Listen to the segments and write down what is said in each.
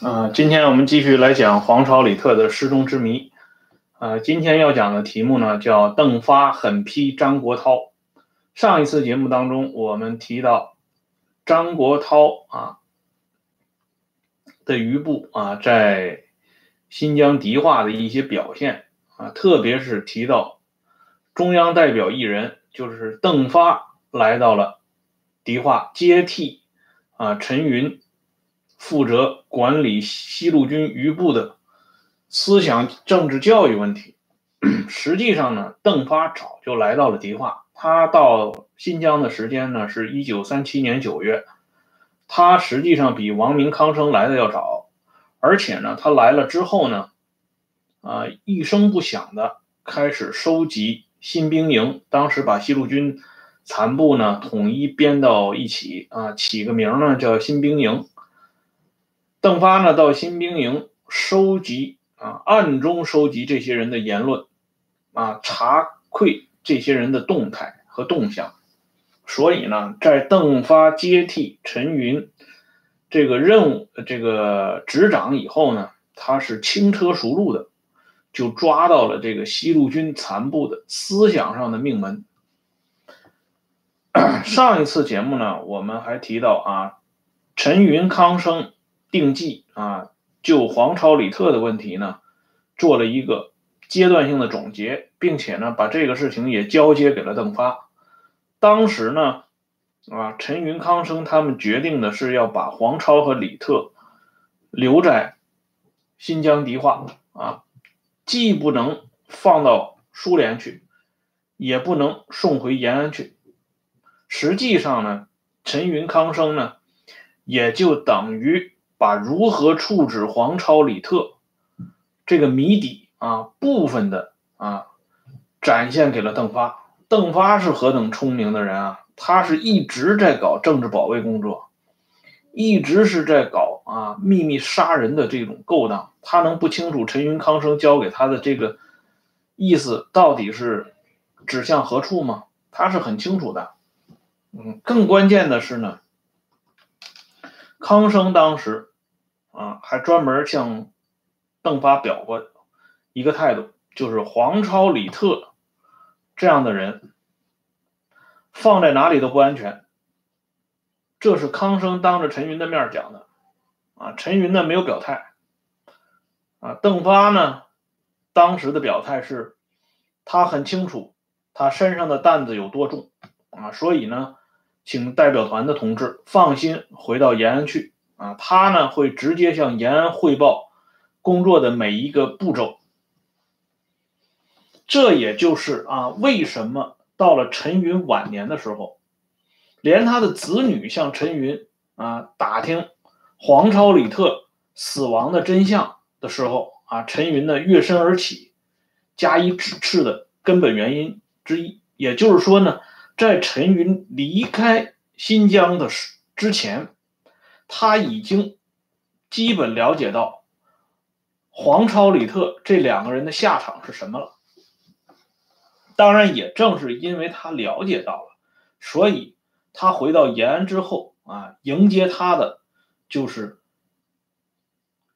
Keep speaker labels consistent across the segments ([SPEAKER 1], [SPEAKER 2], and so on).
[SPEAKER 1] 啊，今天我们继续来讲黄巢李特的失踪之谜。啊，今天要讲的题目呢叫邓发狠批张国焘。上一次节目当中，我们提到张国焘啊的余部啊在新疆迪化的一些表现啊，特别是提到中央代表一人，就是邓发来到了迪化接替啊陈云。负责管理西路军余部的思想政治教育问题。实际上呢，邓发早就来到了迪化。他到新疆的时间呢是一九三七年九月。他实际上比王明、康生来的要早，而且呢，他来了之后呢，啊，一声不响的开始收集新兵营。当时把西路军残部呢统一编到一起啊，起个名呢叫新兵营。邓发呢，到新兵营收集啊，暗中收集这些人的言论，啊，查窥这些人的动态和动向。所以呢，在邓发接替陈云这个任务、这个执掌以后呢，他是轻车熟路的，就抓到了这个西路军残部的思想上的命门。上一次节目呢，我们还提到啊，陈云、康生。定计啊，就黄巢李特的问题呢，做了一个阶段性的总结，并且呢，把这个事情也交接给了邓发。当时呢，啊，陈云、康生他们决定的是要把黄巢和李特留在新疆迪化啊，既不能放到苏联去，也不能送回延安去。实际上呢，陈云、康生呢，也就等于。把如何处置黄超、李特这个谜底啊部分的啊展现给了邓发。邓发是何等聪明的人啊！他是一直在搞政治保卫工作，一直是在搞啊秘密杀人的这种勾当。他能不清楚陈云、康生交给他的这个意思到底是指向何处吗？他是很清楚的。嗯，更关键的是呢，康生当时。啊，还专门向邓发表过一个态度，就是黄超、李特这样的人放在哪里都不安全。这是康生当着陈云的面讲的。啊，陈云呢没有表态。啊，邓发呢当时的表态是，他很清楚他身上的担子有多重啊，所以呢，请代表团的同志放心回到延安去。啊，他呢会直接向延安汇报工作的每一个步骤，这也就是啊为什么到了陈云晚年的时候，连他的子女向陈云啊打听黄超、李特死亡的真相的时候啊，陈云呢跃身而起，加以指斥的根本原因之一，也就是说呢，在陈云离开新疆的时之前。他已经基本了解到黄超、李特这两个人的下场是什么了。当然，也正是因为他了解到了，所以他回到延安之后啊，迎接他的就是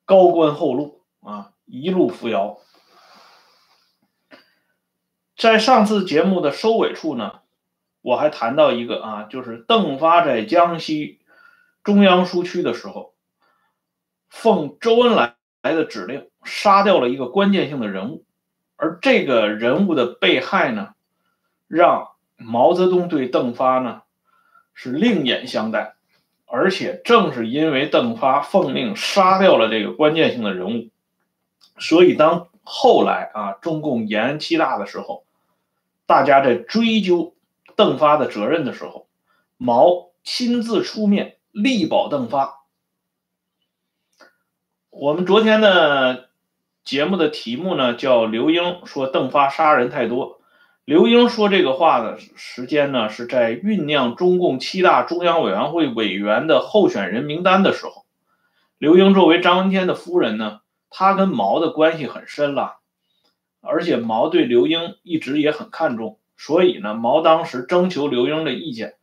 [SPEAKER 1] 高官厚禄啊，一路扶摇。在上次节目的收尾处呢，我还谈到一个啊，就是邓发在江西。中央苏区的时候，奉周恩来来的指令，杀掉了一个关键性的人物，而这个人物的被害呢，让毛泽东对邓发呢是另眼相待，而且正是因为邓发奉命杀掉了这个关键性的人物，所以当后来啊中共延安七大的时候，大家在追究邓发的责任的时候，毛亲自出面。力保邓发。我们昨天的节目的题目呢，叫刘英说邓发杀人太多。刘英说这个话的时间呢，是在酝酿中共七大中央委员会委员的候选人名单的时候。刘英作为张闻天的夫人呢，她跟毛的关系很深了，而且毛对刘英一直也很看重，所以呢，毛当时征求刘英的意见。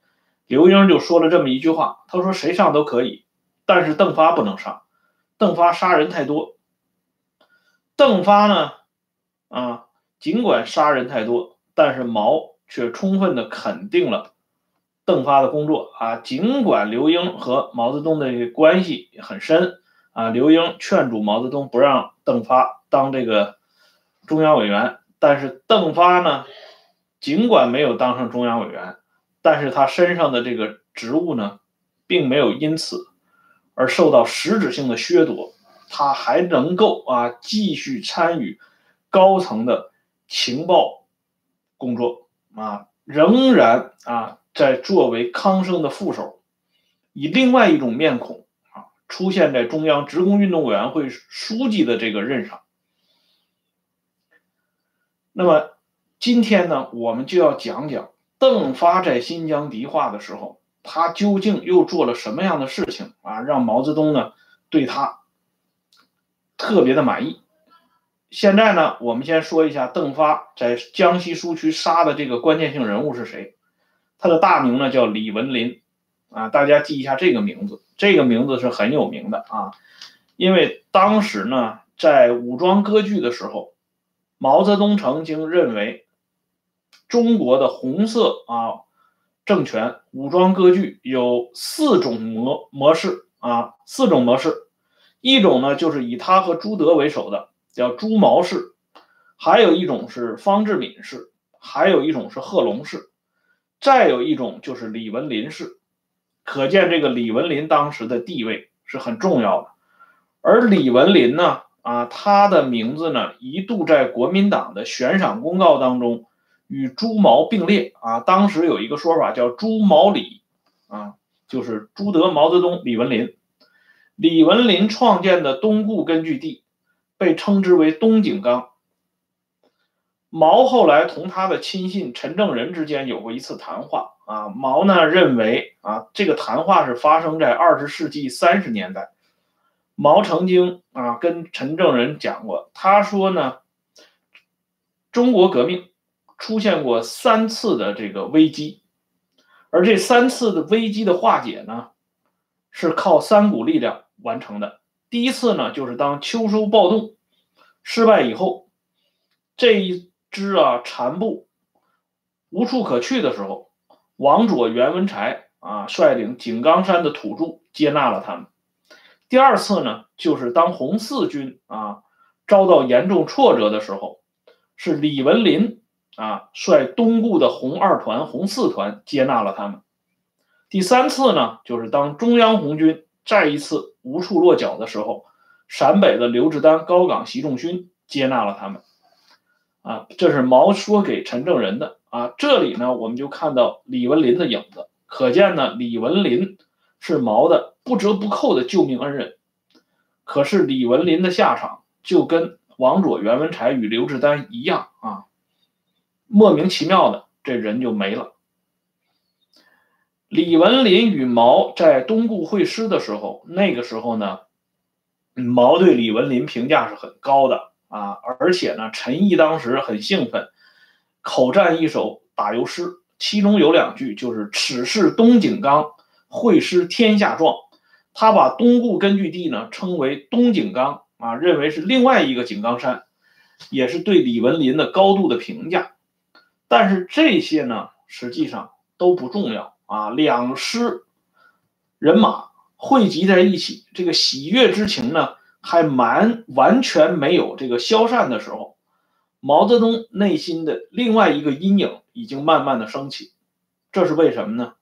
[SPEAKER 1] 刘英就说了这么一句话，他说：“谁上都可以，但是邓发不能上。邓发杀人太多。邓发呢，啊，尽管杀人太多，但是毛却充分的肯定了邓发的工作啊。尽管刘英和毛泽东的关系很深啊，刘英劝阻毛泽东不让邓发当这个中央委员，但是邓发呢，尽管没有当上中央委员，但是他身上的这个职务呢，并没有因此。而受到实质性的削夺，他还能够啊继续参与高层的情报工作啊，仍然啊在作为康生的副手，以另外一种面孔啊出现在中央职工运动委员会书记的这个任上。那么今天呢，我们就要讲讲邓发在新疆迪化的时候。他究竟又做了什么样的事情啊？让毛泽东呢对他特别的满意。现在呢，我们先说一下邓发在江西苏区杀的这个关键性人物是谁。他的大名呢叫李文林啊，大家记一下这个名字，这个名字是很有名的啊。因为当时呢，在武装割据的时候，毛泽东曾经认为中国的红色啊。政权武装割据有四种模模式啊，四种模式，一种呢就是以他和朱德为首的，叫朱毛式；还有一种是方志敏式；还有一种是贺龙式；再有一种就是李文林式。可见这个李文林当时的地位是很重要的。而李文林呢，啊，他的名字呢一度在国民党的悬赏公告当中。与朱毛并列啊，当时有一个说法叫朱毛李啊，就是朱德、毛泽东、李文林。李文林创建的东固根据地被称之为东井冈。毛后来同他的亲信陈正仁之间有过一次谈话啊，毛呢认为啊，这个谈话是发生在二十世纪三十年代。毛曾经啊跟陈正仁讲过，他说呢，中国革命。出现过三次的这个危机，而这三次的危机的化解呢，是靠三股力量完成的。第一次呢，就是当秋收暴动失败以后，这一支啊残部无处可去的时候，王佐、袁文才啊率领井冈山的土著接纳了他们。第二次呢，就是当红四军啊遭到严重挫折的时候，是李文林。啊，率东固的红二团、红四团接纳了他们。第三次呢，就是当中央红军再一次无处落脚的时候，陕北的刘志丹、高岗、习仲勋接纳了他们。啊，这是毛说给陈正仁的。啊，这里呢，我们就看到李文林的影子，可见呢，李文林是毛的不折不扣的救命恩人。可是李文林的下场就跟王佐、袁文才与刘志丹一样啊。莫名其妙的，这人就没了。李文林与毛在东固会师的时候，那个时候呢，毛对李文林评价是很高的啊，而且呢，陈毅当时很兴奋，口占一首打油诗，其中有两句就是“此事东井冈，会师天下壮”，他把东固根据地呢称为东井冈啊，认为是另外一个井冈山，也是对李文林的高度的评价。但是这些呢，实际上都不重要啊。两师人马汇集在一起，这个喜悦之情呢，还蛮完全没有这个消散的时候。毛泽东内心的另外一个阴影已经慢慢的升起，这是为什么呢？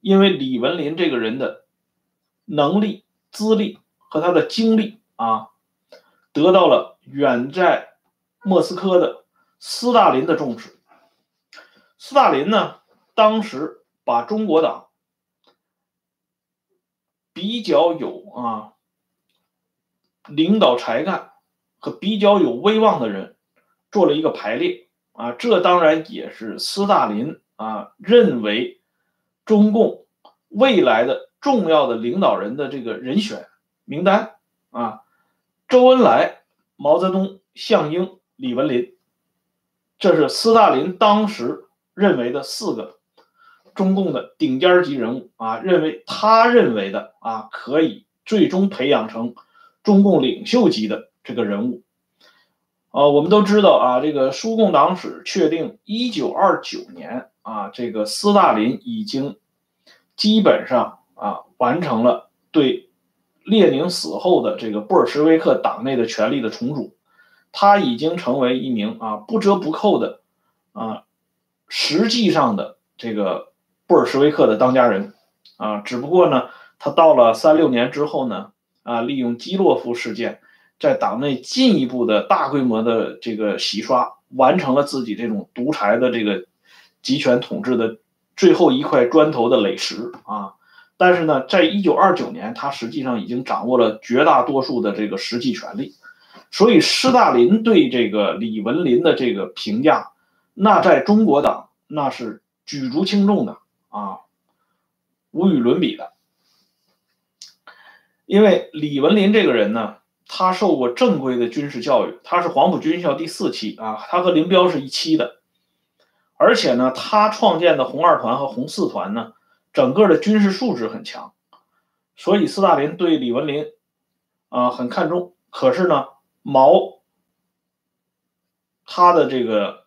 [SPEAKER 1] 因为李文林这个人的能力、资历和他的经历啊，得到了远在莫斯科的斯大林的重视。斯大林呢，当时把中国党比较有啊领导才干和比较有威望的人做了一个排列啊，这当然也是斯大林啊认为中共未来的重要的领导人的这个人选名单啊，周恩来、毛泽东、项英、李文林，这是斯大林当时。认为的四个中共的顶尖级人物啊，认为他认为的啊，可以最终培养成中共领袖级的这个人物。啊，我们都知道啊，这个苏共党史确定，一九二九年啊，这个斯大林已经基本上啊完成了对列宁死后的这个布尔什维克党内的权力的重组，他已经成为一名啊不折不扣的啊实际上的这个布尔什维克的当家人啊，只不过呢，他到了三六年之后呢，啊，利用基洛夫事件。在党内进一步的大规模的这个洗刷，完成了自己这种独裁的这个集权统治的最后一块砖头的垒石啊！但是呢，在一九二九年，他实际上已经掌握了绝大多数的这个实际权力，所以斯大林对这个李文林的这个评价，那在中国党那是举足轻重的啊，无与伦比的，因为李文林这个人呢。他受过正规的军事教育，他是黄埔军校第四期啊，他和林彪是一期的，而且呢，他创建的红二团和红四团呢，整个的军事素质很强，所以斯大林对李文林啊很看重。可是呢，毛他的这个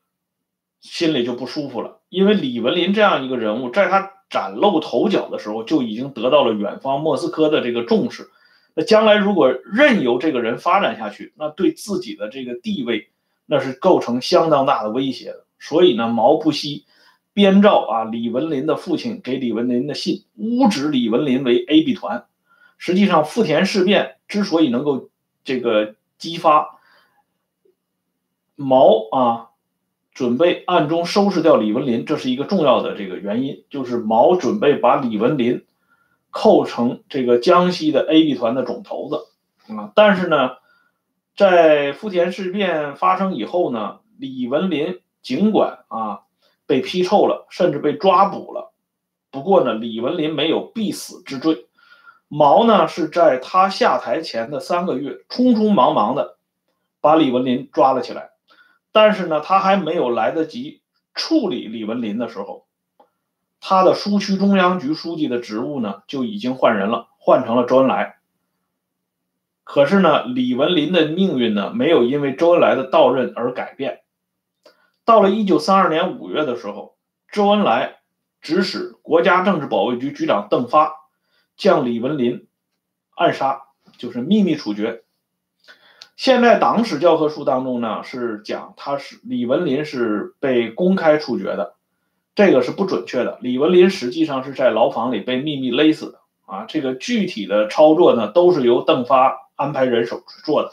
[SPEAKER 1] 心里就不舒服了，因为李文林这样一个人物，在他崭露头角的时候，就已经得到了远方莫斯科的这个重视。那将来如果任由这个人发展下去，那对自己的这个地位，那是构成相当大的威胁的。所以呢，毛不惜编造啊李文林的父亲给李文林的信，污指李文林为 A B 团。实际上，富田事变之所以能够这个激发毛啊准备暗中收拾掉李文林，这是一个重要的这个原因，就是毛准备把李文林。扣成这个江西的 A B 团的总头子啊，但是呢，在富田事变发生以后呢，李文林尽管啊被批臭了，甚至被抓捕了，不过呢，李文林没有必死之罪。毛呢是在他下台前的三个月，匆匆忙忙的把李文林抓了起来，但是呢，他还没有来得及处理李文林的时候。他的苏区中央局书记的职务呢，就已经换人了，换成了周恩来。可是呢，李文林的命运呢，没有因为周恩来的到任而改变。到了一九三二年五月的时候，周恩来指使国家政治保卫局局长邓发将李文林暗杀，就是秘密处决。现在党史教科书当中呢，是讲他是李文林是被公开处决的。这个是不准确的。李文林实际上是在牢房里被秘密勒死的啊！这个具体的操作呢，都是由邓发安排人手去做的。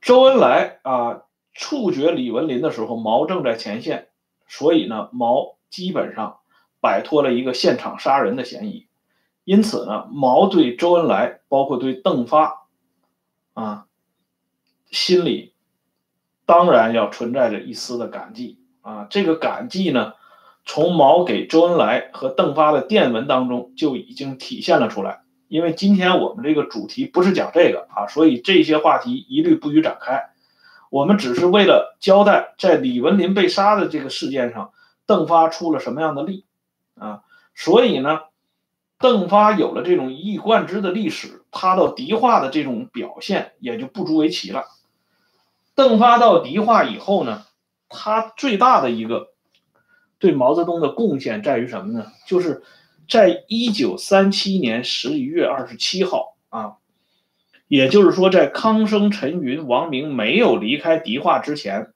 [SPEAKER 1] 周恩来啊，处决李文林的时候，毛正在前线，所以呢，毛基本上摆脱了一个现场杀人的嫌疑。因此呢，毛对周恩来，包括对邓发啊，心里当然要存在着一丝的感激。啊，这个感激呢，从毛给周恩来和邓发的电文当中就已经体现了出来。因为今天我们这个主题不是讲这个啊，所以这些话题一律不予展开。我们只是为了交代，在李文林被杀的这个事件上，邓发出了什么样的力啊？所以呢，邓发有了这种一以贯之的历史，他到迪化的这种表现也就不足为奇了。邓发到迪化以后呢？他最大的一个对毛泽东的贡献在于什么呢？就是在一九三七年十一月二十七号啊，也就是说，在康生、陈云、王明没有离开迪化之前，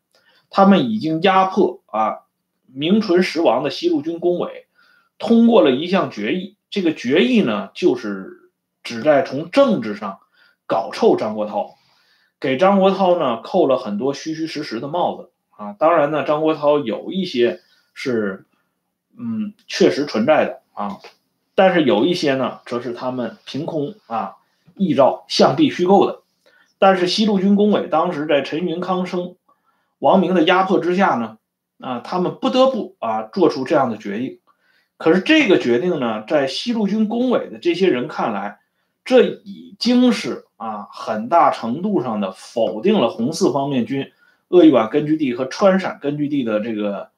[SPEAKER 1] 他们已经压迫啊名存实亡的西路军工委，通过了一项决议。这个决议呢，就是旨在从政治上搞臭张国焘，给张国焘呢扣了很多虚虚实实的帽子。啊，当然呢，张国焘有一些是，嗯，确实存在的啊，但是有一些呢，则是他们凭空啊臆造、象壁虚构的。但是西路军工委当时在陈云、康生、王明的压迫之下呢，啊，他们不得不啊做出这样的决议。可是这个决定呢，在西路军工委的这些人看来，这已经是啊很大程度上的否定了红四方面军。鄂豫皖根据地和川陕根据地的这个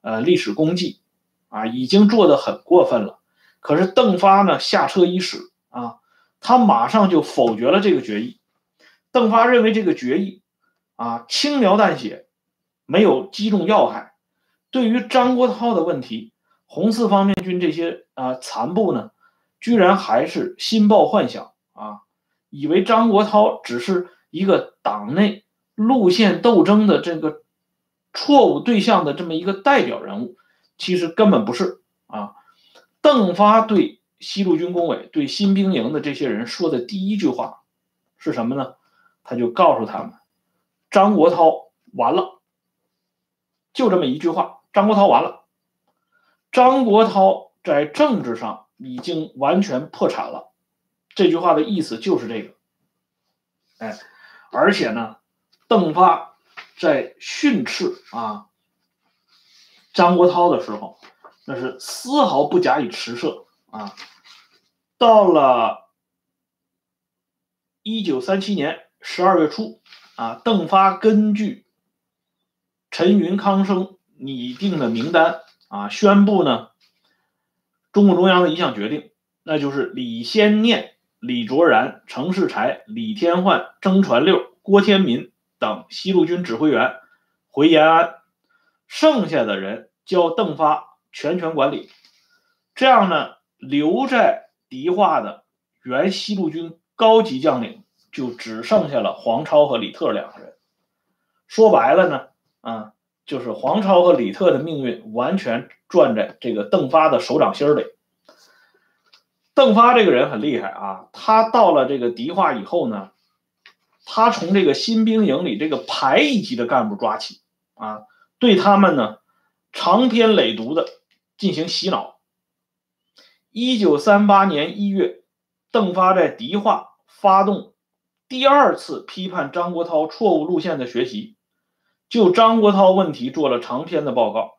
[SPEAKER 1] 呃历史功绩啊，已经做得很过分了。可是邓发呢下车伊始啊，他马上就否决了这个决议。邓发认为这个决议啊轻描淡写，没有击中要害。对于张国焘的问题，红四方面军这些啊残部呢，居然还是心抱幻想啊，以为张国焘只是一个党内路线斗争的这个错误对象的这么一个代表人物，其实根本不是啊。邓发对西路军工委、对新兵营的这些人说的第一句话是什么呢？他就告诉他们，张国焘完了，就这么一句话。张国焘完了，张国焘在政治上已经完全破产了。这句话的意思就是这个。哎，而且呢，邓发在训斥啊张国焘的时候，那是丝毫不假以迟赦啊。到了一九三七年十二月初啊，邓发根据陈云、康生。拟定的名单啊，宣布呢，中共中央的一项决定，那就是李先念、李卓然、程世才、李天焕、曾传六、郭天民等西路军指挥员回延安，剩下的人交邓发全权管理。这样呢，留在迪化的原西路军高级将领就只剩下了黄超和李特两个人。说白了呢，啊。就是黄超和李特的命运完全攥在这个邓发的手掌心里。邓发这个人很厉害啊，他到了这个迪化以后呢，他从这个新兵营里这个排一级的干部抓起啊，对他们呢长篇累牍的进行洗脑。一九三八年一月，邓发在迪化发动第二次批判张国焘错误路线的学习。就张国焘问题做了长篇的报告。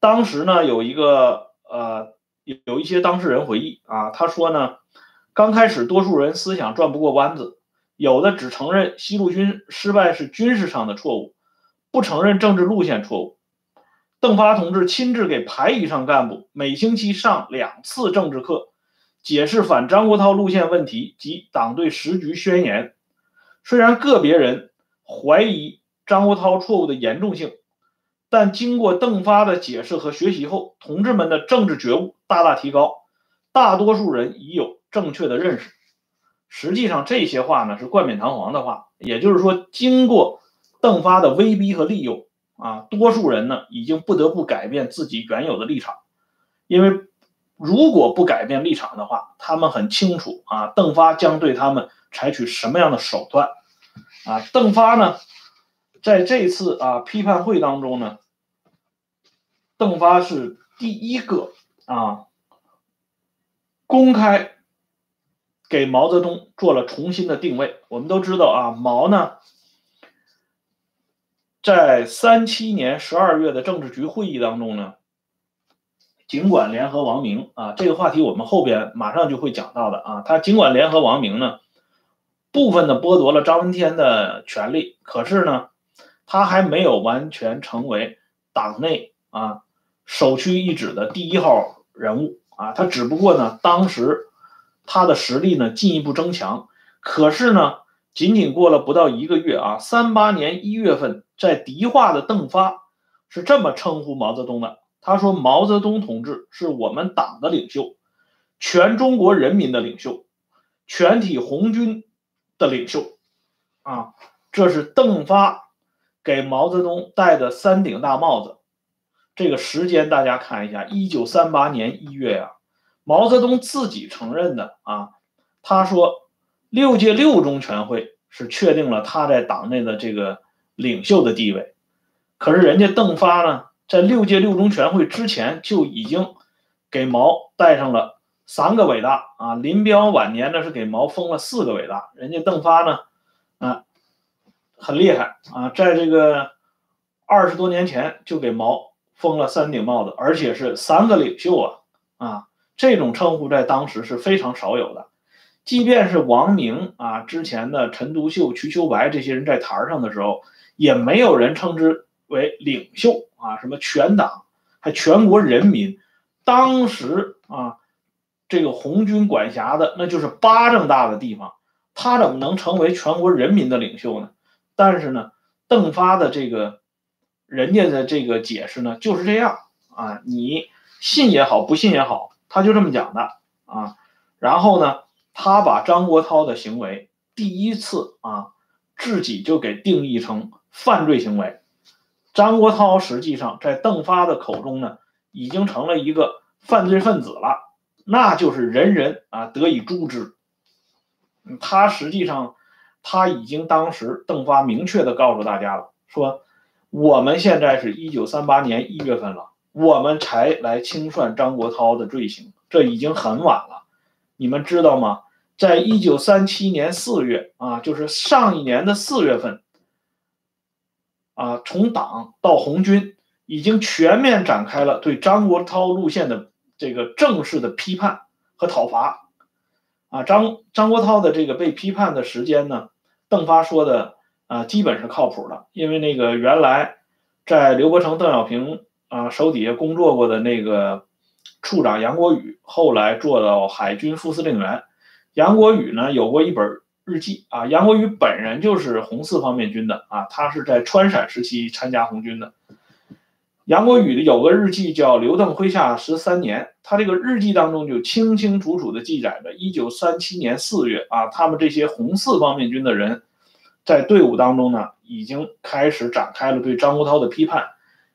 [SPEAKER 1] 当时呢，有一个呃，有有一些当事人回忆啊，他说呢，刚开始多数人思想转不过弯子，有的只承认西路军失败是军事上的错误，不承认政治路线错误。邓发同志亲自给排以上干部每星期上两次政治课，解释反张国焘路线问题及党对时局宣言。虽然个别人怀疑。张国焘错误的严重性，但经过邓发的解释和学习后，同志们的政治觉悟大大提高，大多数人已有正确的认识。实际上，这些话呢是冠冕堂皇的话，也就是说，经过邓发的威逼和利诱啊，多数人呢已经不得不改变自己原有的立场，因为如果不改变立场的话，他们很清楚啊，邓发将对他们采取什么样的手段啊，邓发呢？在这次啊批判会当中呢，邓发是第一个啊公开给毛泽东做了重新的定位。我们都知道啊，毛呢在三七年十二月的政治局会议当中呢，尽管联合王明啊，这个话题我们后边马上就会讲到的啊，他尽管联合王明呢，部分的剥夺了张闻天的权利，可是呢。他还没有完全成为党内啊首屈一指的第一号人物啊，他只不过呢，当时他的实力呢进一步增强。可是呢，仅仅过了不到一个月啊，三八年一月份，在迪化的邓发是这么称呼毛泽东的，他说：“毛泽东同志是我们党的领袖，全中国人民的领袖，全体红军的领袖。”啊，这是邓发。给毛泽东戴的三顶大帽子，这个时间大家看一下，一九三八年一月呀，毛泽东自己承认的啊，他说六届六中全会是确定了他在党内的这个领袖的地位，可是人家邓发呢，在六届六中全会之前就已经给毛戴上了三个伟大啊，林彪晚年呢是给毛封了四个伟大，人家邓发呢，啊。很厉害啊，在这个二十多年前就给毛封了三顶帽子，而且是三个领袖啊啊，这种称呼在当时是非常少有的。即便是王明啊，之前的陈独秀、瞿秋白这些人在台上的时候，也没有人称之为领袖啊，什么全党还全国人民，当时啊，这个红军管辖的那就是巴掌大的地方，他怎么能成为全国人民的领袖呢？但是呢，邓发的这个人家的这个解释呢就是这样啊，你信也好，不信也好，他就这么讲的啊。然后呢，他把张国焘的行为第一次啊，自己就给定义成犯罪行为。张国焘实际上在邓发的口中呢，已经成了一个犯罪分子了。那就是人人啊得以诛之。他实际上他已经当时邓发明确的告诉大家了，说我们现在是一九三八年一月份了，我们才来清算张国焘的罪行，这已经很晚了。你们知道吗？在一九三七年四月啊，就是上一年的四月份啊，从党到红军已经全面展开了对张国焘路线的。这个正式的批判和讨伐，啊，张张国焘的这个被批判的时间呢，邓发说的啊，基本是靠谱的，因为那个原来在刘伯承、邓小平啊手底下工作过的那个处长杨国宇，后来做到海军副司令员。杨国宇呢有过一本日记啊，杨国宇本人就是红四方面军的啊，他是在川陕时期参加红军的。杨国宇的有个日记叫《刘邓麾下十三年》，他这个日记当中就清清楚楚地记载着，一九三七年四月啊，他们这些红四方面军的人，在队伍当中呢，已经开始展开了对张国焘的批判。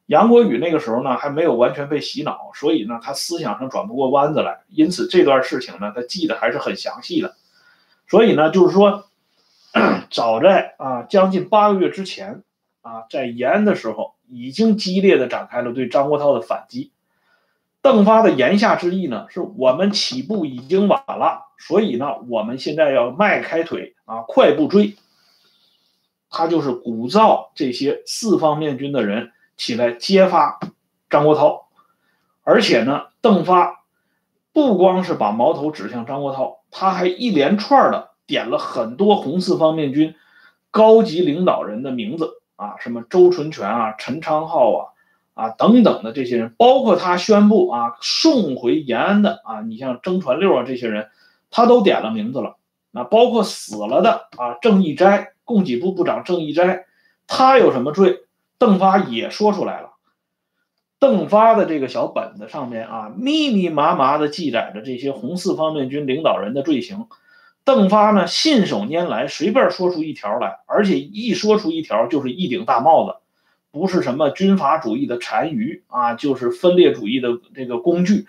[SPEAKER 1] 杨国宇那个时候呢，还没有完全被洗脑，所以呢，他思想上转不过弯子来，因此这段事情呢，他记得还是很详细的。所以呢，就是说，早在啊将近八个月之前啊，在延安的时候。已经激烈的展开了对张国焘的反击。邓发的言下之意呢，是我们起步已经晚了，所以呢，我们现在要迈开腿啊，快步追。他就是鼓噪这些四方面军的人起来揭发张国焘，而且呢，邓发不光是把矛头指向张国焘，他还一连串的点了很多红四方面军高级领导人的名字。啊，什么周纯全啊、陈昌浩啊、啊等等的这些人，包括他宣布啊送回延安的啊，你像曾传六啊这些人，他都点了名字了。那包括死了的啊，郑义斋，供给部部长郑义斋，他有什么罪？邓发也说出来了。邓发的这个小本子上面啊，密密麻麻的记载着这些红四方面军领导人的罪行。邓发呢，信手拈来，随便说出一条来，而且一说出一条就是一顶大帽子，不是什么军阀主义的残余啊，就是分裂主义的这个工具，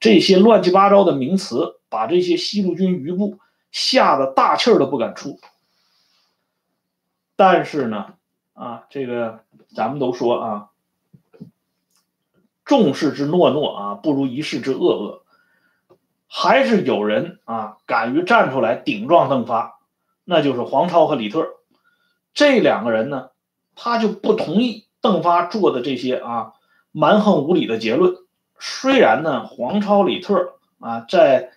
[SPEAKER 1] 这些乱七八糟的名词，把这些西路军余部吓得大气都不敢出。但是呢，啊，这个咱们都说啊，众视之诺诺啊，不如一世之恶恶。还是有人啊敢于站出来顶撞邓发，那就是黄超和李特。这两个人呢，他就不同意邓发做的这些啊蛮横无理的结论。虽然呢，黄超、李特啊，在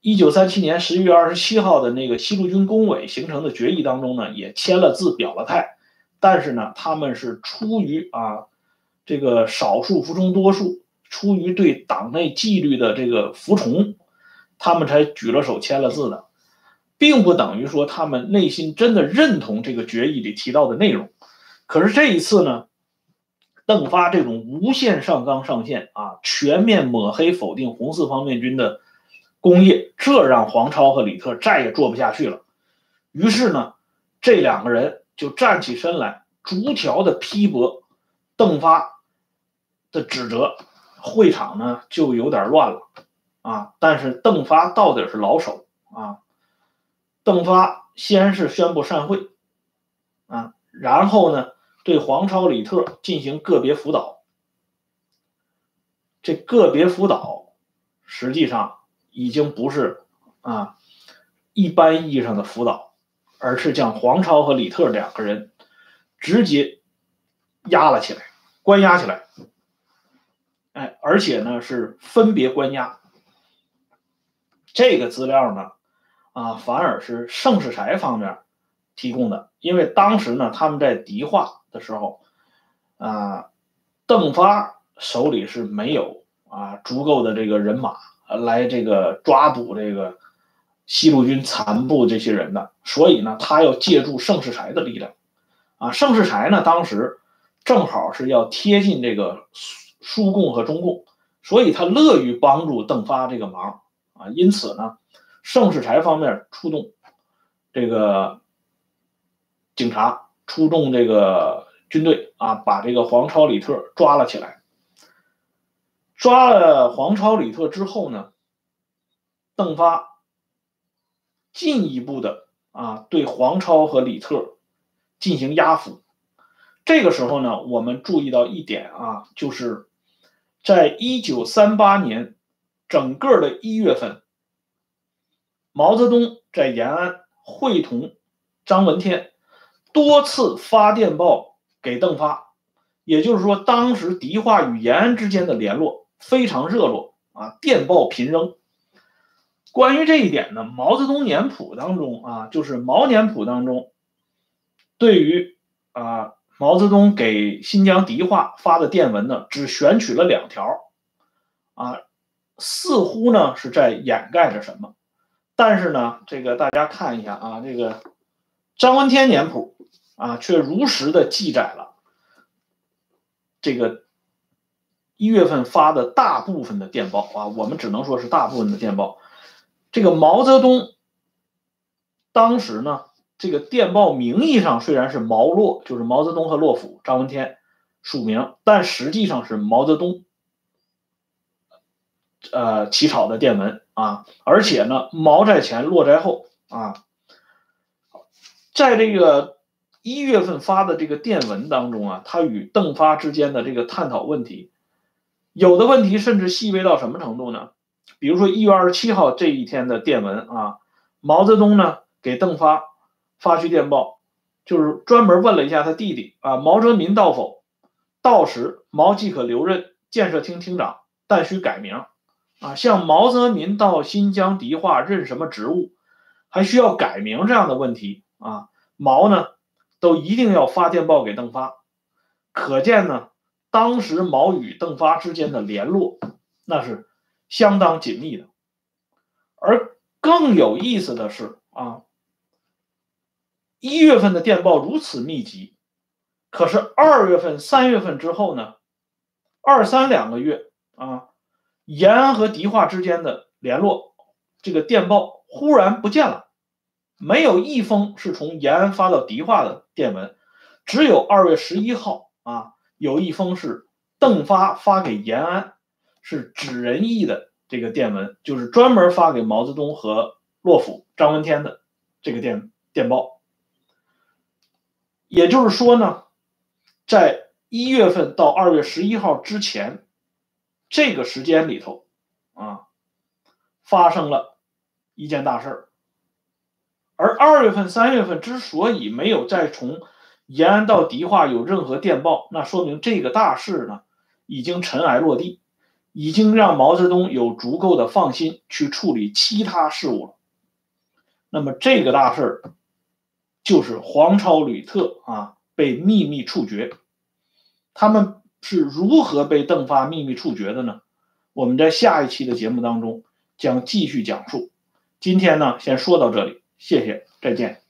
[SPEAKER 1] 一九三七年十一月二十七号的那个西路军工委形成的决议当中呢，也签了字表了态，但是呢，他们是出于啊这个少数服从多数。出于对党内纪律的这个服从，他们才举了手签了字的，并不等于说他们内心真的认同这个决议里提到的内容。可是这一次呢，邓发这种无限上纲上线啊，全面抹黑否定红四方面军的功业，这让黄超和李特再也做不下去了。于是呢，这两个人就站起身来，逐条的批驳邓发的指责。会场呢就有点乱了，啊！但是邓发到底是老手啊。邓发先是宣布散会，啊，然后呢对黄超、李特进行个别辅导。这个别辅导实际上已经不是啊一般意义上的辅导，而是将黄超和李特两个人直接压了起来，关押起来。哎，而且呢是分别关押。这个资料呢，啊，反而是盛世才方面提供的，因为当时呢他们在敌化的时候，啊，邓发手里是没有啊足够的这个人马来这个抓捕这个西路军残部这些人的，所以呢，他要借助盛世才的力量。啊，盛世才呢，当时正好是要贴近这个苏共和中共，所以他乐于帮助邓发这个忙啊。因此呢，盛世才方面出动这个警察，出动这个军队啊，把这个黄超、李特抓了起来。抓了黄超、李特之后呢，邓发进一步的啊，对黄超和李特。进行压服，这个时候呢，我们注意到一点啊，就是在一九三八年整个的一月份，毛泽东在延安会同张闻天多次发电报给邓发，也就是说，当时迪化与延安之间的联络非常热络啊，电报频扔。关于这一点呢，毛泽东年谱当中啊，就是毛年谱当中。对于啊，毛泽东给新疆迪化发的电文呢，只选取了两条，啊，似乎呢是在掩盖着什么，但是呢，这个大家看一下啊，这个张闻天年谱啊，却如实的记载了这个一月份发的大部分的电报啊，我们只能说是大部分的电报。这个毛泽东当时呢。这个电报名义上虽然是毛洛，就是毛泽东和洛甫、张闻天署名，但实际上是毛泽东呃起草的电文啊。而且呢，毛在前，洛在后啊。在这个一月份发的这个电文当中啊，他与邓发之间的这个探讨问题，有的问题甚至细微到什么程度呢？比如说一月二十七号这一天的电文啊，毛泽东呢给邓发。发去电报，就是专门问了一下他弟弟啊，毛泽民到否？到时毛即可留任建设厅厅长，但需改名。啊，像毛泽民到新疆迪化任什么职务，还需要改名这样的问题啊，毛呢都一定要发电报给邓发。可见呢，当时毛与邓发之间的联络那是相当紧密的。而更有意思的是啊。一月份的电报如此密集，可是二月份、三月份之后呢？二三两个月啊，延安和迪化之间的联络，这个电报忽然不见了，没有一封是从延安发到迪化的电文，只有二月十一号啊，有一封是邓发发给延安，是指人意的这个电文，就是专门发给毛泽东和洛甫、张闻天的这个电电报。也就是说呢，在一月份到二月十一号之前，这个时间里头，啊，发生了一件大事儿。而二月份、三月份之所以没有再从延安到迪化有任何电报，那说明这个大事呢已经尘埃落地，已经让毛泽东有足够的放心去处理其他事务了。那么这个大事儿。就是黄超、吕特啊被秘密处决，他们是如何被邓发秘密处决的呢？我们在下一期的节目当中将继续讲述。今天呢，先说到这里，谢谢，再见。